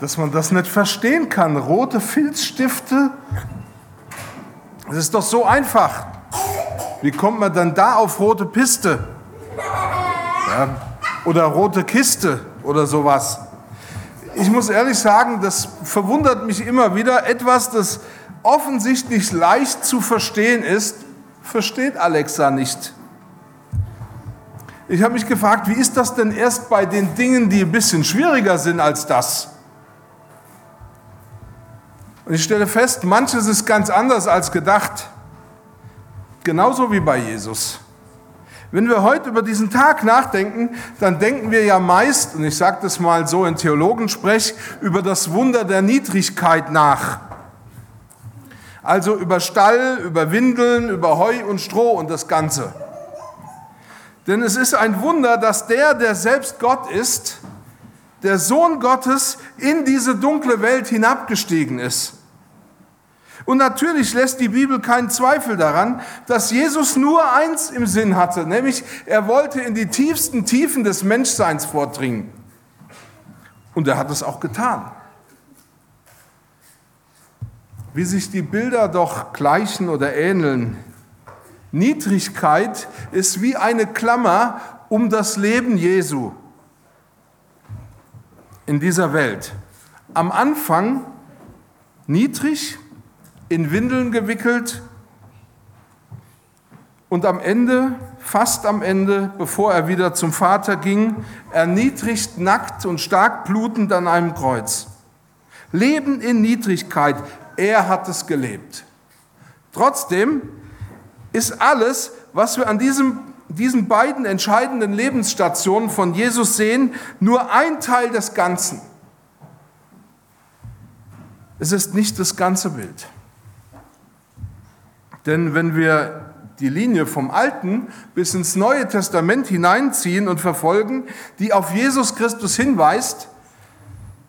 dass man das nicht verstehen kann. Rote Filzstifte, das ist doch so einfach. Wie kommt man dann da auf rote Piste? Ja, oder rote Kiste oder sowas. Ich muss ehrlich sagen, das verwundert mich immer wieder. Etwas, das offensichtlich leicht zu verstehen ist, versteht Alexa nicht. Ich habe mich gefragt, wie ist das denn erst bei den Dingen, die ein bisschen schwieriger sind als das? Und ich stelle fest, manches ist ganz anders als gedacht. Genauso wie bei Jesus. Wenn wir heute über diesen Tag nachdenken, dann denken wir ja meist, und ich sage das mal so in Theologensprech, über das Wunder der Niedrigkeit nach. Also über Stall, über Windeln, über Heu und Stroh und das Ganze. Denn es ist ein Wunder, dass der, der selbst Gott ist, der Sohn Gottes in diese dunkle Welt hinabgestiegen ist. Und natürlich lässt die Bibel keinen Zweifel daran, dass Jesus nur eins im Sinn hatte, nämlich er wollte in die tiefsten Tiefen des Menschseins vordringen. Und er hat es auch getan. Wie sich die Bilder doch gleichen oder ähneln, Niedrigkeit ist wie eine Klammer um das Leben Jesu in dieser Welt. Am Anfang niedrig, in Windeln gewickelt und am Ende, fast am Ende, bevor er wieder zum Vater ging, erniedrigt, nackt und stark blutend an einem Kreuz. Leben in Niedrigkeit, er hat es gelebt. Trotzdem ist alles, was wir an diesem, diesen beiden entscheidenden Lebensstationen von Jesus sehen, nur ein Teil des Ganzen. Es ist nicht das ganze Bild. Denn wenn wir die Linie vom Alten bis ins Neue Testament hineinziehen und verfolgen, die auf Jesus Christus hinweist,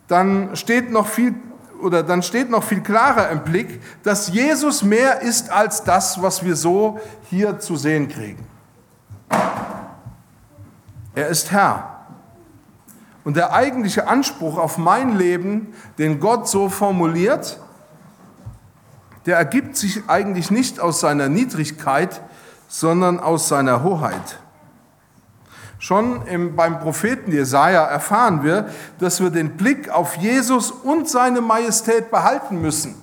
dann steht noch viel oder dann steht noch viel klarer im Blick, dass Jesus mehr ist als das, was wir so hier zu sehen kriegen. Er ist Herr. Und der eigentliche Anspruch auf mein Leben, den Gott so formuliert, der ergibt sich eigentlich nicht aus seiner Niedrigkeit, sondern aus seiner Hoheit. Schon im, beim Propheten Jesaja erfahren wir, dass wir den Blick auf Jesus und seine Majestät behalten müssen.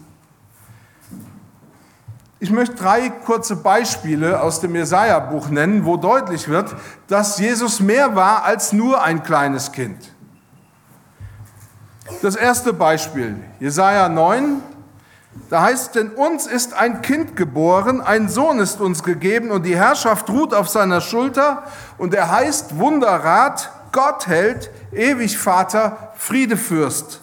Ich möchte drei kurze Beispiele aus dem Jesaja-Buch nennen, wo deutlich wird, dass Jesus mehr war als nur ein kleines Kind. Das erste Beispiel, Jesaja 9, da heißt, denn uns ist ein Kind geboren, ein Sohn ist uns gegeben und die Herrschaft ruht auf seiner Schulter und er heißt Wunderrat, Gott hält, ewig Vater, Friedefürst.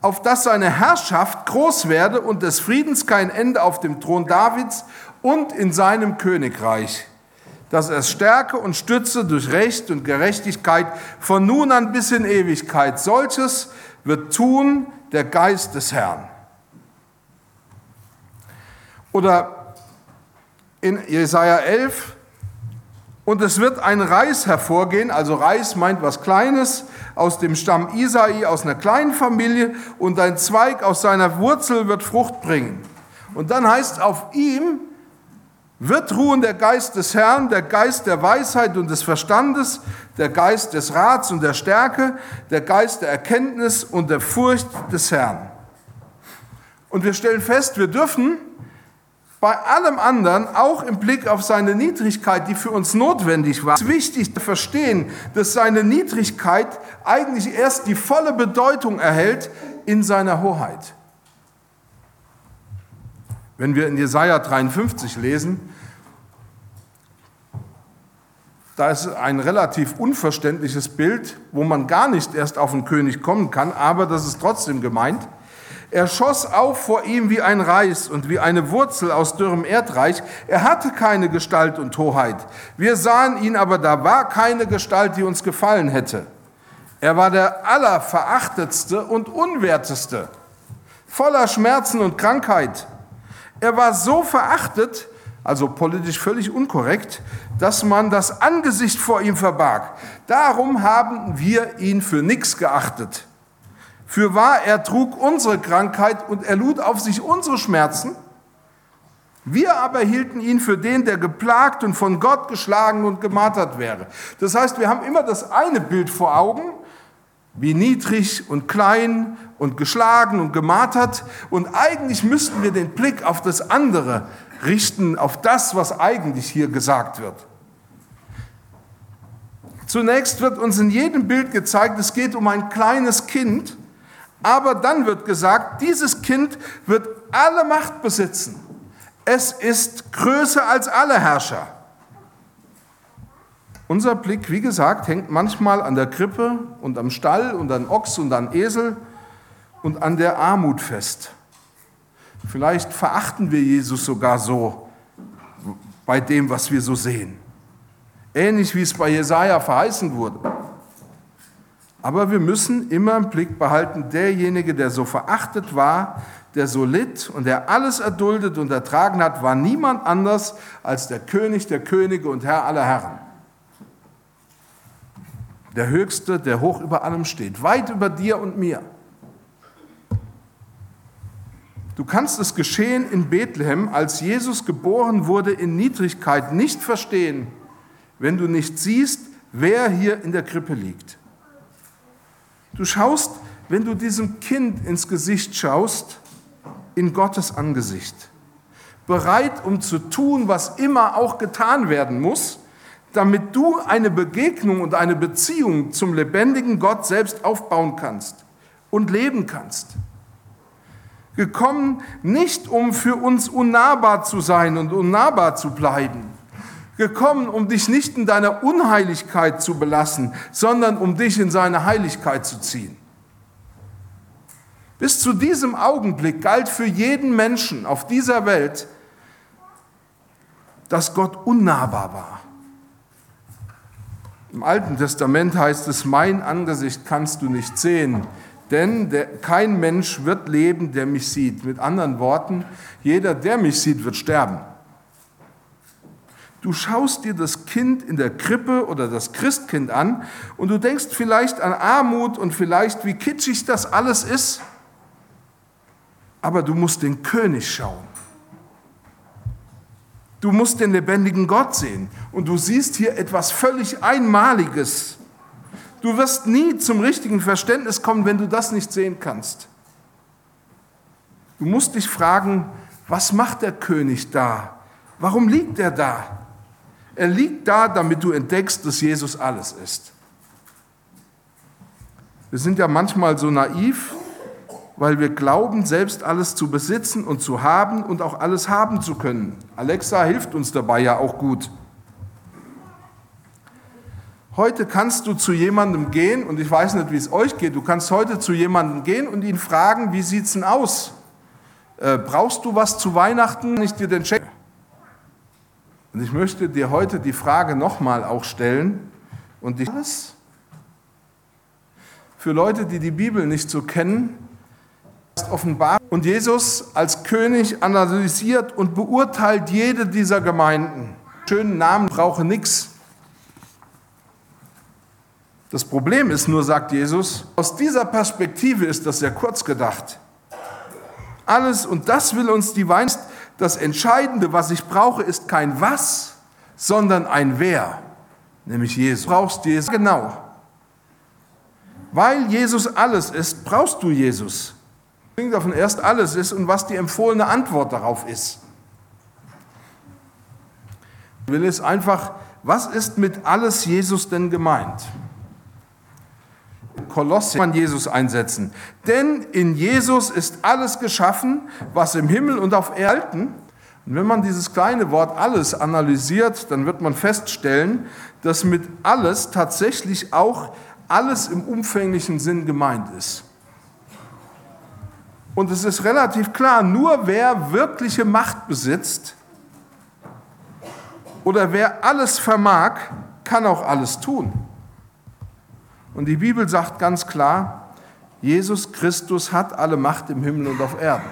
Auf dass seine Herrschaft groß werde und des Friedens kein Ende auf dem Thron Davids und in seinem Königreich. Dass er stärke und stütze durch Recht und Gerechtigkeit von nun an bis in Ewigkeit. Solches wird tun der Geist des Herrn. Oder in Jesaja 11, und es wird ein Reis hervorgehen, also Reis meint was Kleines, aus dem Stamm Isai, aus einer kleinen Familie, und ein Zweig aus seiner Wurzel wird Frucht bringen. Und dann heißt auf ihm wird ruhen der Geist des Herrn, der Geist der Weisheit und des Verstandes, der Geist des Rats und der Stärke, der Geist der Erkenntnis und der Furcht des Herrn. Und wir stellen fest, wir dürfen bei allem anderen, auch im Blick auf seine Niedrigkeit, die für uns notwendig war, ist wichtig zu verstehen, dass seine Niedrigkeit eigentlich erst die volle Bedeutung erhält in seiner Hoheit. Wenn wir in Jesaja 53 lesen, da ist ein relativ unverständliches Bild, wo man gar nicht erst auf den König kommen kann, aber das ist trotzdem gemeint. Er schoss auf vor ihm wie ein Reis und wie eine Wurzel aus dürrem Erdreich. Er hatte keine Gestalt und Hoheit. Wir sahen ihn, aber da war keine Gestalt, die uns gefallen hätte. Er war der allerverachtetste und unwerteste, voller Schmerzen und Krankheit. Er war so verachtet, also politisch völlig unkorrekt, dass man das Angesicht vor ihm verbarg. Darum haben wir ihn für nichts geachtet. Für wahr, er trug unsere Krankheit und er lud auf sich unsere Schmerzen. Wir aber hielten ihn für den, der geplagt und von Gott geschlagen und gemartert wäre. Das heißt, wir haben immer das eine Bild vor Augen, wie niedrig und klein und geschlagen und gemartert. Und eigentlich müssten wir den Blick auf das andere richten, auf das, was eigentlich hier gesagt wird. Zunächst wird uns in jedem Bild gezeigt, es geht um ein kleines Kind, aber dann wird gesagt, dieses Kind wird alle Macht besitzen. Es ist größer als alle Herrscher. Unser Blick, wie gesagt, hängt manchmal an der Krippe und am Stall und an Ochs und an Esel und an der Armut fest. Vielleicht verachten wir Jesus sogar so bei dem, was wir so sehen. Ähnlich wie es bei Jesaja verheißen wurde. Aber wir müssen immer im Blick behalten, derjenige, der so verachtet war, der so litt und der alles erduldet und ertragen hat, war niemand anders als der König der Könige und Herr aller Herren. Der Höchste, der hoch über allem steht, weit über dir und mir. Du kannst das Geschehen in Bethlehem, als Jesus geboren wurde, in Niedrigkeit nicht verstehen, wenn du nicht siehst, wer hier in der Krippe liegt. Du schaust, wenn du diesem Kind ins Gesicht schaust, in Gottes Angesicht. Bereit, um zu tun, was immer auch getan werden muss, damit du eine Begegnung und eine Beziehung zum lebendigen Gott selbst aufbauen kannst und leben kannst. Gekommen nicht, um für uns unnahbar zu sein und unnahbar zu bleiben. Gekommen, um dich nicht in deiner Unheiligkeit zu belassen, sondern um dich in seine Heiligkeit zu ziehen. Bis zu diesem Augenblick galt für jeden Menschen auf dieser Welt, dass Gott unnahbar war. Im Alten Testament heißt es, mein Angesicht kannst du nicht sehen, denn der, kein Mensch wird leben, der mich sieht. Mit anderen Worten, jeder, der mich sieht, wird sterben. Du schaust dir das Kind in der Krippe oder das Christkind an und du denkst vielleicht an Armut und vielleicht, wie kitschig das alles ist, aber du musst den König schauen. Du musst den lebendigen Gott sehen und du siehst hier etwas völlig Einmaliges. Du wirst nie zum richtigen Verständnis kommen, wenn du das nicht sehen kannst. Du musst dich fragen, was macht der König da? Warum liegt er da? Er liegt da, damit du entdeckst, dass Jesus alles ist. Wir sind ja manchmal so naiv, weil wir glauben, selbst alles zu besitzen und zu haben und auch alles haben zu können. Alexa hilft uns dabei ja auch gut. Heute kannst du zu jemandem gehen, und ich weiß nicht, wie es euch geht, du kannst heute zu jemandem gehen und ihn fragen, wie sieht es denn aus? Äh, brauchst du was zu Weihnachten? Ich dir den Check. Und ich möchte dir heute die Frage nochmal auch stellen und dich für Leute, die die Bibel nicht so kennen, offenbar. Und Jesus als König analysiert und beurteilt jede dieser Gemeinden. Schönen Namen brauche nichts. Das Problem ist nur, sagt Jesus, aus dieser Perspektive ist das sehr kurz gedacht. Alles, und das will uns die Wein, das Entscheidende, was ich brauche, ist kein Was, sondern ein Wer, nämlich Jesus. Du brauchst Jesus. Genau. Weil Jesus alles ist, brauchst du Jesus davon erst alles ist und was die empfohlene Antwort darauf ist. Ich will es einfach, was ist mit alles Jesus denn gemeint? Kolosse man Jesus einsetzen. Denn in Jesus ist alles geschaffen, was im Himmel und auf Erden. Und wenn man dieses kleine Wort alles analysiert, dann wird man feststellen, dass mit alles tatsächlich auch alles im umfänglichen Sinn gemeint ist. Und es ist relativ klar, nur wer wirkliche Macht besitzt oder wer alles vermag, kann auch alles tun. Und die Bibel sagt ganz klar, Jesus Christus hat alle Macht im Himmel und auf Erden.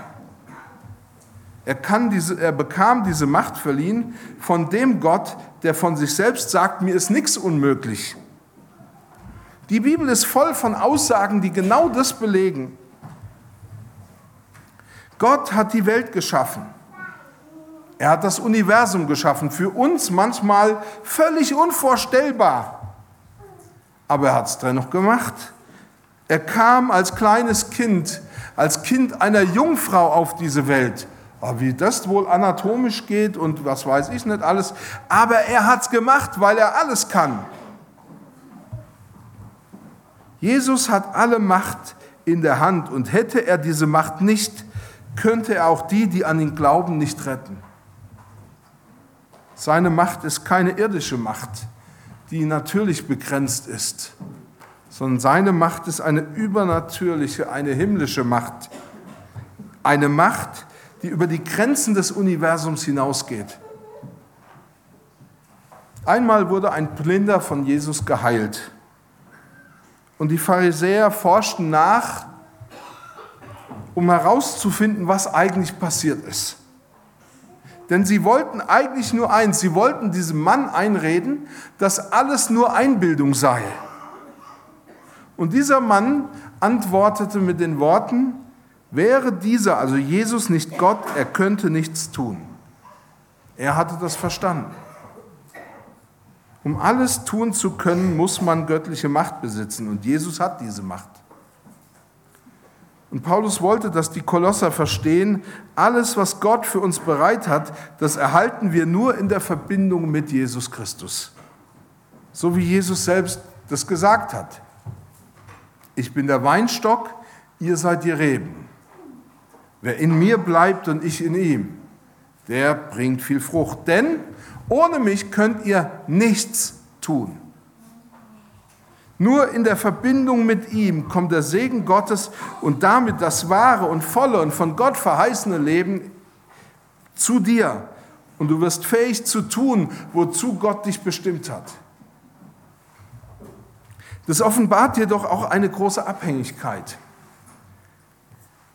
Er, kann diese, er bekam diese Macht verliehen von dem Gott, der von sich selbst sagt, mir ist nichts unmöglich. Die Bibel ist voll von Aussagen, die genau das belegen. Gott hat die Welt geschaffen. Er hat das Universum geschaffen, für uns manchmal völlig unvorstellbar. Aber er hat es dennoch gemacht. Er kam als kleines Kind, als Kind einer Jungfrau auf diese Welt. Aber wie das wohl anatomisch geht und was weiß ich nicht alles. Aber er hat es gemacht, weil er alles kann. Jesus hat alle Macht in der Hand und hätte er diese Macht nicht, könnte er auch die, die an ihn glauben, nicht retten. Seine Macht ist keine irdische Macht, die natürlich begrenzt ist, sondern seine Macht ist eine übernatürliche, eine himmlische Macht. Eine Macht, die über die Grenzen des Universums hinausgeht. Einmal wurde ein Blinder von Jesus geheilt. Und die Pharisäer forschten nach, um herauszufinden, was eigentlich passiert ist. Denn sie wollten eigentlich nur eins, sie wollten diesem Mann einreden, dass alles nur Einbildung sei. Und dieser Mann antwortete mit den Worten, wäre dieser, also Jesus, nicht Gott, er könnte nichts tun. Er hatte das verstanden. Um alles tun zu können, muss man göttliche Macht besitzen und Jesus hat diese Macht. Und Paulus wollte, dass die Kolosser verstehen, alles, was Gott für uns bereit hat, das erhalten wir nur in der Verbindung mit Jesus Christus. So wie Jesus selbst das gesagt hat. Ich bin der Weinstock, ihr seid die Reben. Wer in mir bleibt und ich in ihm, der bringt viel Frucht. Denn ohne mich könnt ihr nichts tun. Nur in der Verbindung mit ihm kommt der Segen Gottes und damit das wahre und volle und von Gott verheißene Leben zu dir. Und du wirst fähig zu tun, wozu Gott dich bestimmt hat. Das offenbart jedoch auch eine große Abhängigkeit.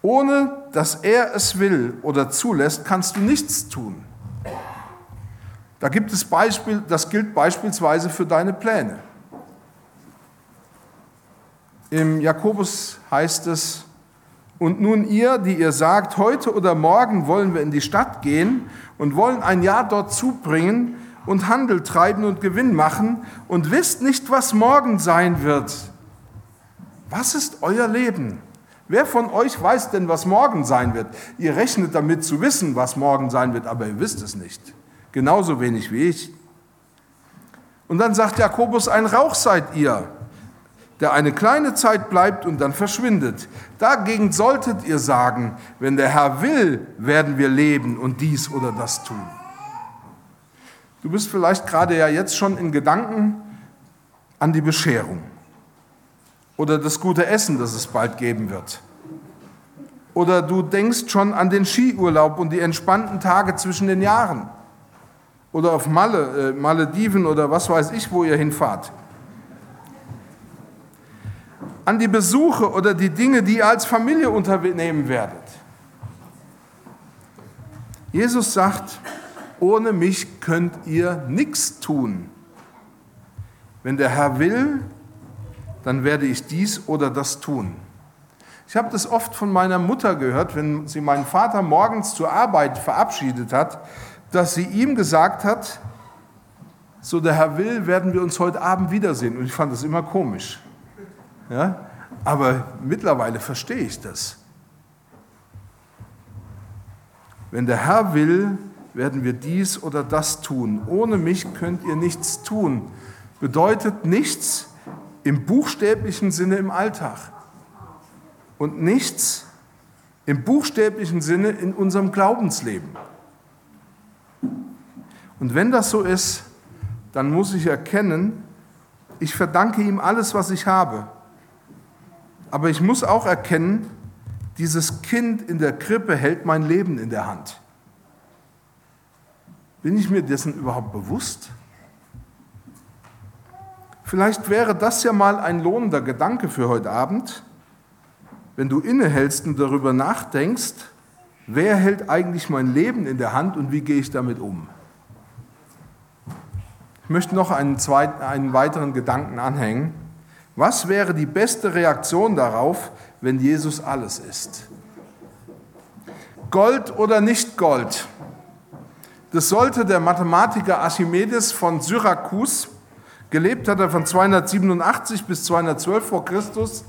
Ohne dass er es will oder zulässt, kannst du nichts tun. Da gibt es Beispiel, das gilt beispielsweise für deine Pläne. Im Jakobus heißt es, und nun ihr, die ihr sagt, heute oder morgen wollen wir in die Stadt gehen und wollen ein Jahr dort zubringen und Handel treiben und Gewinn machen und wisst nicht, was morgen sein wird. Was ist euer Leben? Wer von euch weiß denn, was morgen sein wird? Ihr rechnet damit zu wissen, was morgen sein wird, aber ihr wisst es nicht. Genauso wenig wie ich. Und dann sagt Jakobus, ein Rauch seid ihr der eine kleine Zeit bleibt und dann verschwindet. Dagegen solltet ihr sagen, wenn der Herr will, werden wir leben und dies oder das tun. Du bist vielleicht gerade ja jetzt schon in Gedanken an die Bescherung oder das gute Essen, das es bald geben wird. Oder du denkst schon an den Skiurlaub und die entspannten Tage zwischen den Jahren. Oder auf Malle, äh, Malediven oder was weiß ich, wo ihr hinfahrt an die Besuche oder die Dinge, die ihr als Familie unternehmen werdet. Jesus sagt, ohne mich könnt ihr nichts tun. Wenn der Herr will, dann werde ich dies oder das tun. Ich habe das oft von meiner Mutter gehört, wenn sie meinen Vater morgens zur Arbeit verabschiedet hat, dass sie ihm gesagt hat, so der Herr will, werden wir uns heute Abend wiedersehen. Und ich fand das immer komisch. Ja? Aber mittlerweile verstehe ich das. Wenn der Herr will, werden wir dies oder das tun. Ohne mich könnt ihr nichts tun. Bedeutet nichts im buchstäblichen Sinne im Alltag und nichts im buchstäblichen Sinne in unserem Glaubensleben. Und wenn das so ist, dann muss ich erkennen, ich verdanke ihm alles, was ich habe. Aber ich muss auch erkennen, dieses Kind in der Krippe hält mein Leben in der Hand. Bin ich mir dessen überhaupt bewusst? Vielleicht wäre das ja mal ein lohnender Gedanke für heute Abend, wenn du innehältst und darüber nachdenkst, wer hält eigentlich mein Leben in der Hand und wie gehe ich damit um? Ich möchte noch einen, zweiten, einen weiteren Gedanken anhängen Was wäre die beste Reaktion darauf, wenn Jesus alles ist? Gold oder nicht Gold? Das sollte der Mathematiker Archimedes von Syrakus, gelebt hat er von 287 bis 212 vor Christus,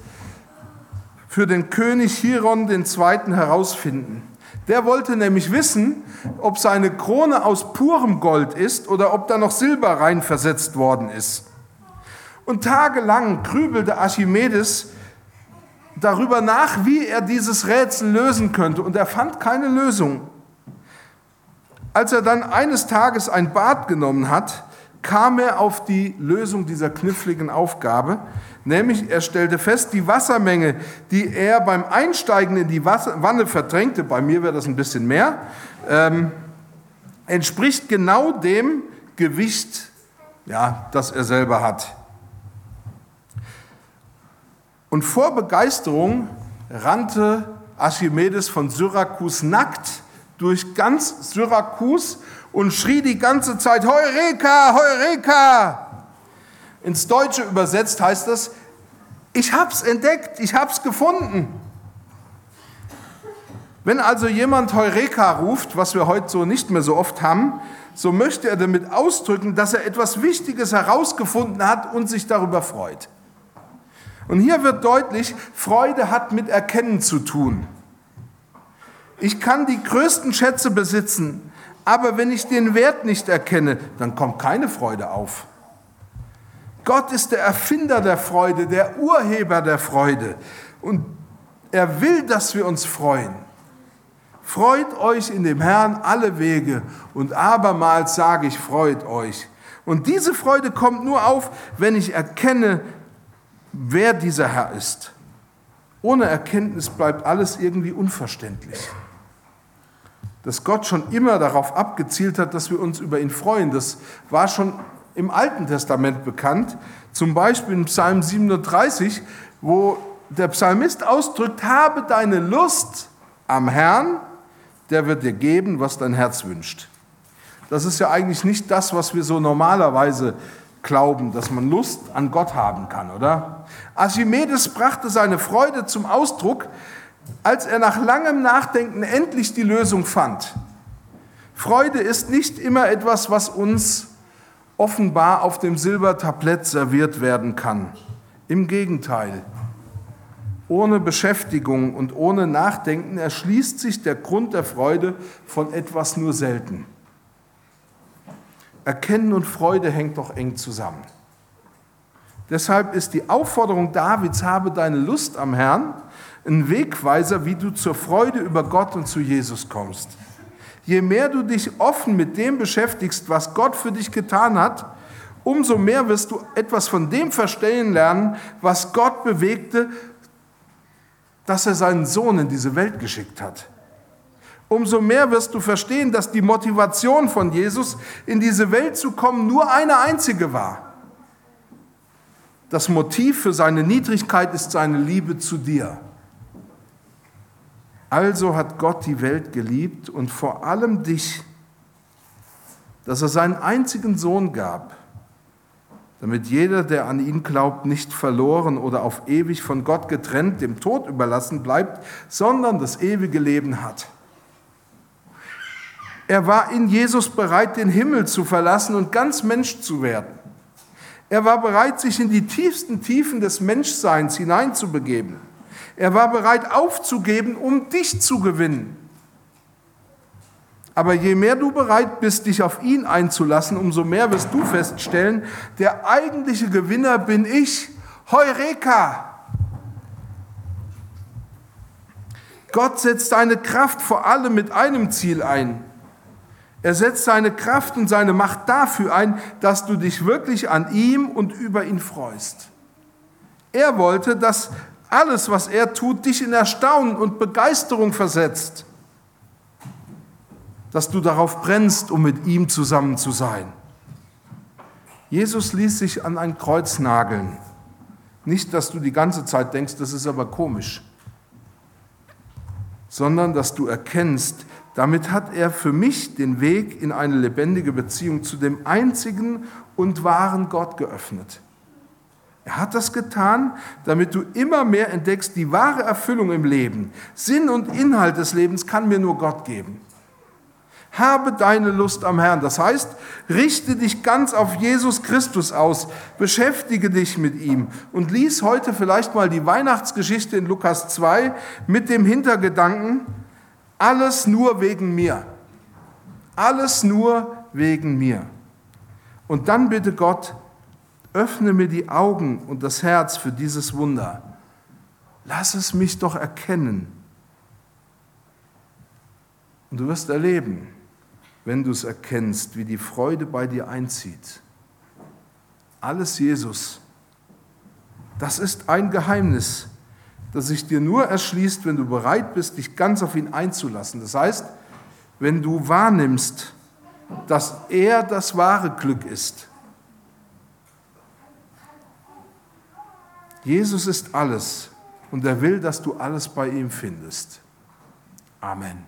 für den König Chiron II. herausfinden. Der wollte nämlich wissen, ob seine Krone aus purem Gold ist oder ob da noch Silber reinversetzt worden ist. Und tagelang grübelte Archimedes darüber nach, wie er dieses Rätsel lösen könnte. Und er fand keine Lösung. Als er dann eines Tages ein Bad genommen hat, kam er auf die Lösung dieser kniffligen Aufgabe, nämlich er stellte fest, die Wassermenge, die er beim Einsteigen in die Wasser Wanne verdrängte, bei mir wäre das ein bisschen mehr, ähm, entspricht genau dem Gewicht, ja, das er selber hat. Und vor Begeisterung rannte Archimedes von Syrakus nackt durch ganz Syrakus und schrie die ganze Zeit, Heureka, Heureka! Ins Deutsche übersetzt heißt das, ich hab's entdeckt, ich hab's gefunden. Wenn also jemand Heureka ruft, was wir heute so nicht mehr so oft haben, so möchte er damit ausdrücken, dass er etwas Wichtiges herausgefunden hat und sich darüber freut. Und hier wird deutlich, Freude hat mit Erkennen zu tun. Ich kann die größten Schätze besitzen, aber wenn ich den Wert nicht erkenne, dann kommt keine Freude auf. Gott ist der Erfinder der Freude, der Urheber der Freude. Und er will, dass wir uns freuen. Freut euch in dem Herrn alle Wege und abermals sage ich, freut euch. Und diese Freude kommt nur auf, wenn ich erkenne, wer dieser Herr ist. Ohne Erkenntnis bleibt alles irgendwie unverständlich. Dass Gott schon immer darauf abgezielt hat, dass wir uns über ihn freuen, das war schon im Alten Testament bekannt. Zum Beispiel in Psalm 37, wo der Psalmist ausdrückt, habe deine Lust am Herrn, der wird dir geben, was dein Herz wünscht. Das ist ja eigentlich nicht das, was wir so normalerweise glauben, dass man Lust an Gott haben kann, oder? Archimedes brachte seine Freude zum Ausdruck, als er nach langem Nachdenken endlich die Lösung fand. Freude ist nicht immer etwas, was uns offenbar auf dem Silbertablett serviert werden kann. Im Gegenteil. Ohne Beschäftigung und ohne Nachdenken erschließt sich der Grund der Freude von etwas nur selten. Erkennen und Freude hängt doch eng zusammen. Deshalb ist die Aufforderung Davids, habe deine Lust am Herrn, ein Wegweiser, wie du zur Freude über Gott und zu Jesus kommst. Je mehr du dich offen mit dem beschäftigst, was Gott für dich getan hat, umso mehr wirst du etwas von dem verstehen lernen, was Gott bewegte, dass er seinen Sohn in diese Welt geschickt hat umso mehr wirst du verstehen, dass die Motivation von Jesus, in diese Welt zu kommen, nur eine einzige war. Das Motiv für seine Niedrigkeit ist seine Liebe zu dir. Also hat Gott die Welt geliebt und vor allem dich, dass er seinen einzigen Sohn gab, damit jeder, der an ihn glaubt, nicht verloren oder auf ewig von Gott getrennt, dem Tod überlassen bleibt, sondern das ewige Leben hat. Er war in Jesus bereit, den Himmel zu verlassen und ganz Mensch zu werden. Er war bereit, sich in die tiefsten Tiefen des Menschseins hineinzubegeben. Er war bereit aufzugeben, um dich zu gewinnen. Aber je mehr du bereit bist, dich auf ihn einzulassen, umso mehr wirst du feststellen, der eigentliche Gewinner bin ich. Heureka! Gott setzt seine Kraft vor allem mit einem Ziel ein, er setzt seine Kraft und seine Macht dafür ein, dass du dich wirklich an ihm und über ihn freust. Er wollte, dass alles, was er tut, dich in Erstaunen und Begeisterung versetzt, dass du darauf brennst, um mit ihm zusammen zu sein. Jesus ließ sich an ein Kreuz nageln. Nicht, dass du die ganze Zeit denkst, das ist aber komisch, sondern dass du erkennst, damit hat er für mich den Weg in eine lebendige Beziehung zu dem einzigen und wahren Gott geöffnet. Er hat das getan, damit du immer mehr entdeckst, die wahre Erfüllung im Leben, Sinn und Inhalt des Lebens kann mir nur Gott geben. Habe deine Lust am Herrn. Das heißt, richte dich ganz auf Jesus Christus aus, beschäftige dich mit ihm und lies heute vielleicht mal die Weihnachtsgeschichte in Lukas 2 mit dem Hintergedanken, alles nur wegen mir. Alles nur wegen mir. Und dann bitte Gott, öffne mir die Augen und das Herz für dieses Wunder. Lass es mich doch erkennen. Und du wirst erleben, wenn du es erkennst, wie die Freude bei dir einzieht. Alles Jesus. Das ist ein Geheimnis, das sich dir nur erschließt, wenn du bereit bist, dich ganz auf ihn einzulassen. Das heißt, wenn du wahrnimmst, dass er das wahre Glück ist. Jesus ist alles und er will, dass du alles bei ihm findest. Amen.